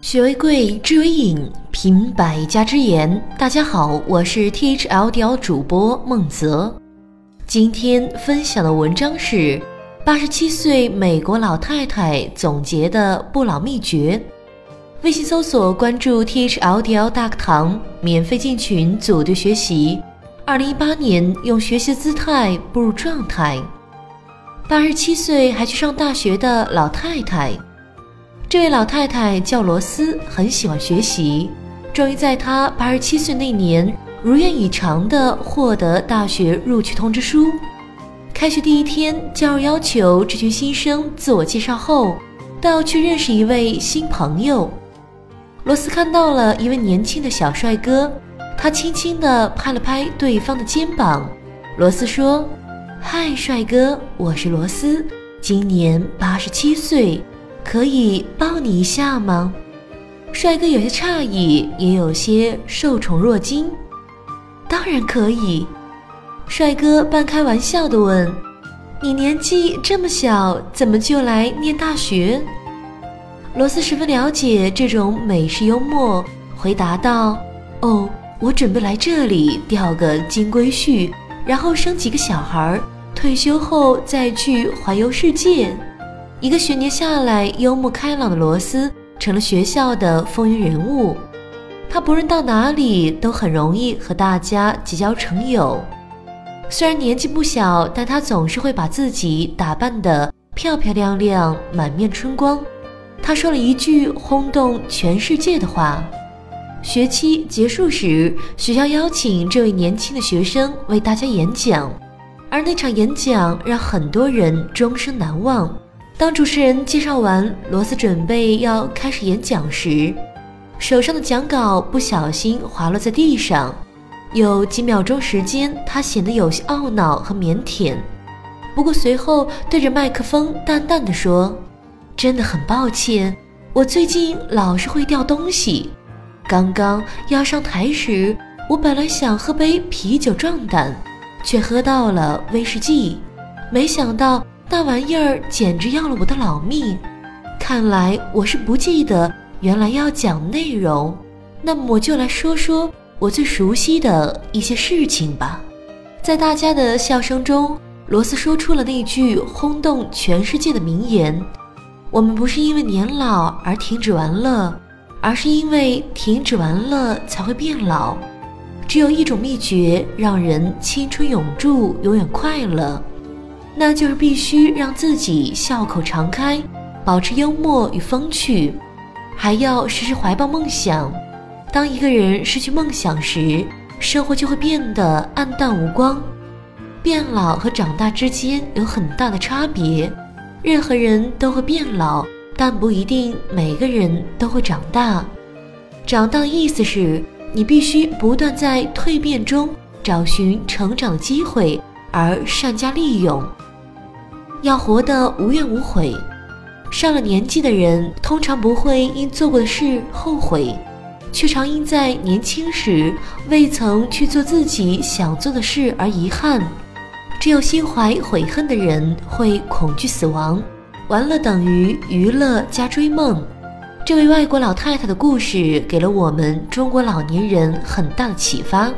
学为贵，知为引，品百家之言。大家好，我是 T H L D L 主播孟泽。今天分享的文章是八十七岁美国老太太总结的不老秘诀。微信搜索关注 T H L D L 大课堂，免费进群组队学习。二零一八年，用学习姿态步入状态。八十七岁还去上大学的老太太。这位老太太叫罗斯，很喜欢学习。终于在她八十七岁那年，如愿以偿地获得大学录取通知书。开学第一天，教授要求这群新生自我介绍后，都要去认识一位新朋友。罗斯看到了一位年轻的小帅哥，他轻轻地拍了拍对方的肩膀。罗斯说：“嗨，帅哥，我是罗斯，今年八十七岁。”可以抱你一下吗？帅哥有些诧异，也有些受宠若惊。当然可以。帅哥半开玩笑地问：“你年纪这么小，怎么就来念大学？”罗斯十分了解这种美式幽默，回答道：“哦，我准备来这里钓个金龟婿，然后生几个小孩，退休后再去环游世界。”一个学年下来，幽默开朗的罗斯成了学校的风云人物。他不论到哪里，都很容易和大家结交成友。虽然年纪不小，但他总是会把自己打扮得漂漂亮亮，满面春光。他说了一句轰动全世界的话：学期结束时，学校邀请这位年轻的学生为大家演讲，而那场演讲让很多人终生难忘。当主持人介绍完，罗斯准备要开始演讲时，手上的讲稿不小心滑落在地上。有几秒钟时间，他显得有些懊恼和腼腆。不过随后对着麦克风淡淡的说：“真的很抱歉，我最近老是会掉东西。刚刚要上台时，我本来想喝杯啤酒壮胆，却喝到了威士忌，没想到。”那玩意儿简直要了我的老命！看来我是不记得原来要讲内容，那么我就来说说我最熟悉的一些事情吧。在大家的笑声中，罗斯说出了那句轰动全世界的名言：“我们不是因为年老而停止玩乐，而是因为停止玩乐才会变老。只有一种秘诀，让人青春永驻，永远快乐。”那就是必须让自己笑口常开，保持幽默与风趣，还要时时怀抱梦想。当一个人失去梦想时，生活就会变得暗淡无光。变老和长大之间有很大的差别，任何人都会变老，但不一定每个人都会长大。长大的意思是你必须不断在蜕变中找寻成长的机会，而善加利用。要活得无怨无悔。上了年纪的人通常不会因做过的事后悔，却常因在年轻时未曾去做自己想做的事而遗憾。只有心怀悔恨的人会恐惧死亡。玩乐等于娱乐加追梦。这位外国老太太的故事给了我们中国老年人很大的启发。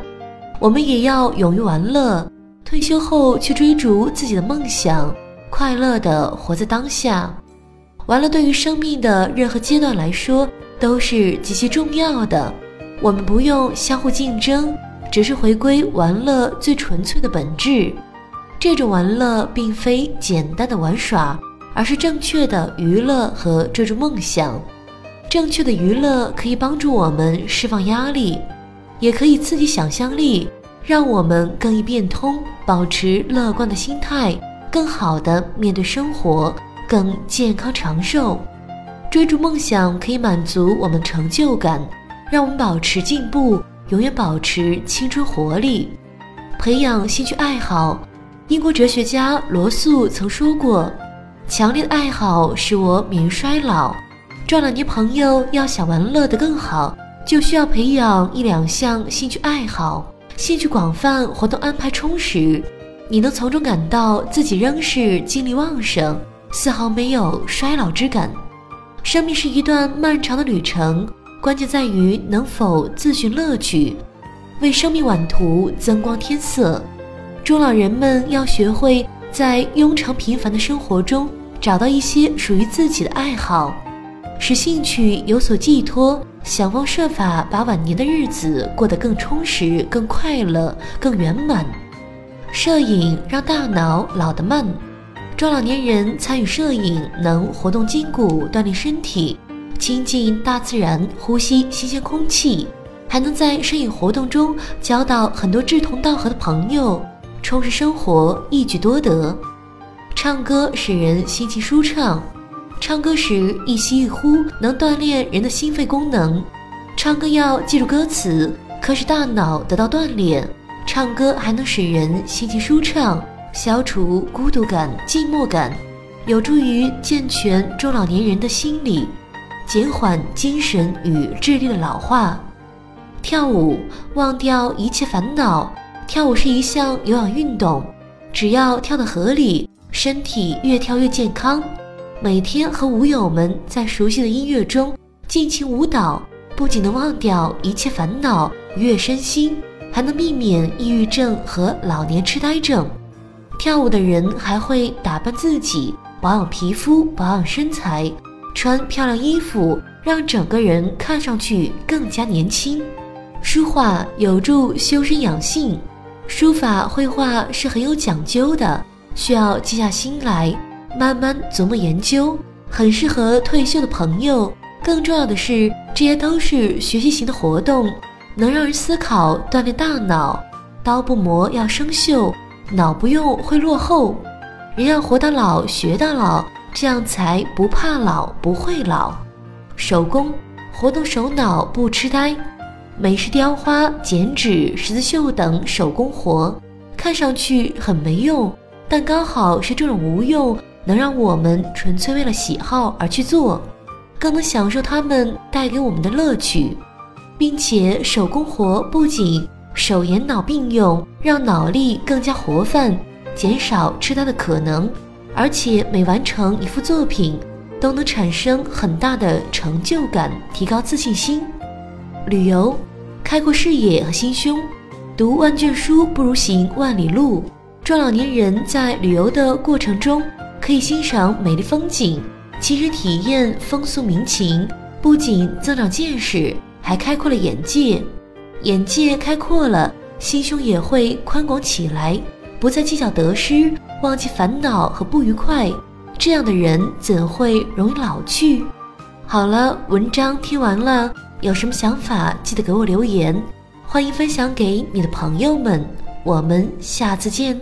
我们也要勇于玩乐，退休后去追逐自己的梦想。快乐的活在当下，玩乐对于生命的任何阶段来说都是极其重要的。我们不用相互竞争，只是回归玩乐最纯粹的本质。这种玩乐并非简单的玩耍，而是正确的娱乐和追逐梦想。正确的娱乐可以帮助我们释放压力，也可以刺激想象力，让我们更易变通，保持乐观的心态。更好的面对生活，更健康长寿。追逐梦想可以满足我们成就感，让我们保持进步，永远保持青春活力。培养兴趣爱好。英国哲学家罗素曾说过：“强烈的爱好使我免于衰老。”壮老年朋友要想玩乐得更好，就需要培养一两项兴趣爱好，兴趣广泛，活动安排充实。你能从中感到自己仍是精力旺盛，丝毫没有衰老之感。生命是一段漫长的旅程，关键在于能否自寻乐趣，为生命晚途增光添色。中老人们要学会在庸常平凡的生活中找到一些属于自己的爱好，使兴趣有所寄托，想方设法把晚年的日子过得更充实、更快乐、更圆满。摄影让大脑老得慢。中老年人参与摄影，能活动筋骨、锻炼身体，亲近大自然，呼吸新鲜空气，还能在摄影活动中交到很多志同道合的朋友，充实生活，一举多得。唱歌使人心情舒畅，唱歌时一吸一呼能锻炼人的心肺功能。唱歌要记住歌词，可使大脑得到锻炼。唱歌还能使人心情舒畅。消除孤独感、寂寞感，有助于健全中老年人的心理，减缓精神与智力的老化。跳舞忘掉一切烦恼。跳舞是一项有氧运动，只要跳得合理，身体越跳越健康。每天和舞友们在熟悉的音乐中尽情舞蹈，不仅能忘掉一切烦恼，愉悦身心，还能避免抑郁症和老年痴呆症。跳舞的人还会打扮自己，保养皮肤，保养身材，穿漂亮衣服，让整个人看上去更加年轻。书画有助修身养性，书法绘画是很有讲究的，需要静下心来慢慢琢磨研究，很适合退休的朋友。更重要的是，这些都是学习型的活动，能让人思考，锻炼大脑。刀不磨要生锈。脑不用会落后，人要活到老学到老，这样才不怕老不会老。手工活动手脑不痴呆，美式雕花、剪纸、十字绣等手工活，看上去很没用，但刚好是这种无用，能让我们纯粹为了喜好而去做，更能享受它们带给我们的乐趣，并且手工活不仅。手眼脑并用，让脑力更加活泛，减少痴呆的可能。而且每完成一幅作品，都能产生很大的成就感，提高自信心。旅游，开阔视野和心胸。读万卷书不如行万里路。中老年人在旅游的过程中，可以欣赏美丽风景，亲身体验风俗民情，不仅增长见识，还开阔了眼界。眼界开阔了，心胸也会宽广起来，不再计较得失，忘记烦恼和不愉快。这样的人怎会容易老去？好了，文章听完了，有什么想法记得给我留言，欢迎分享给你的朋友们。我们下次见。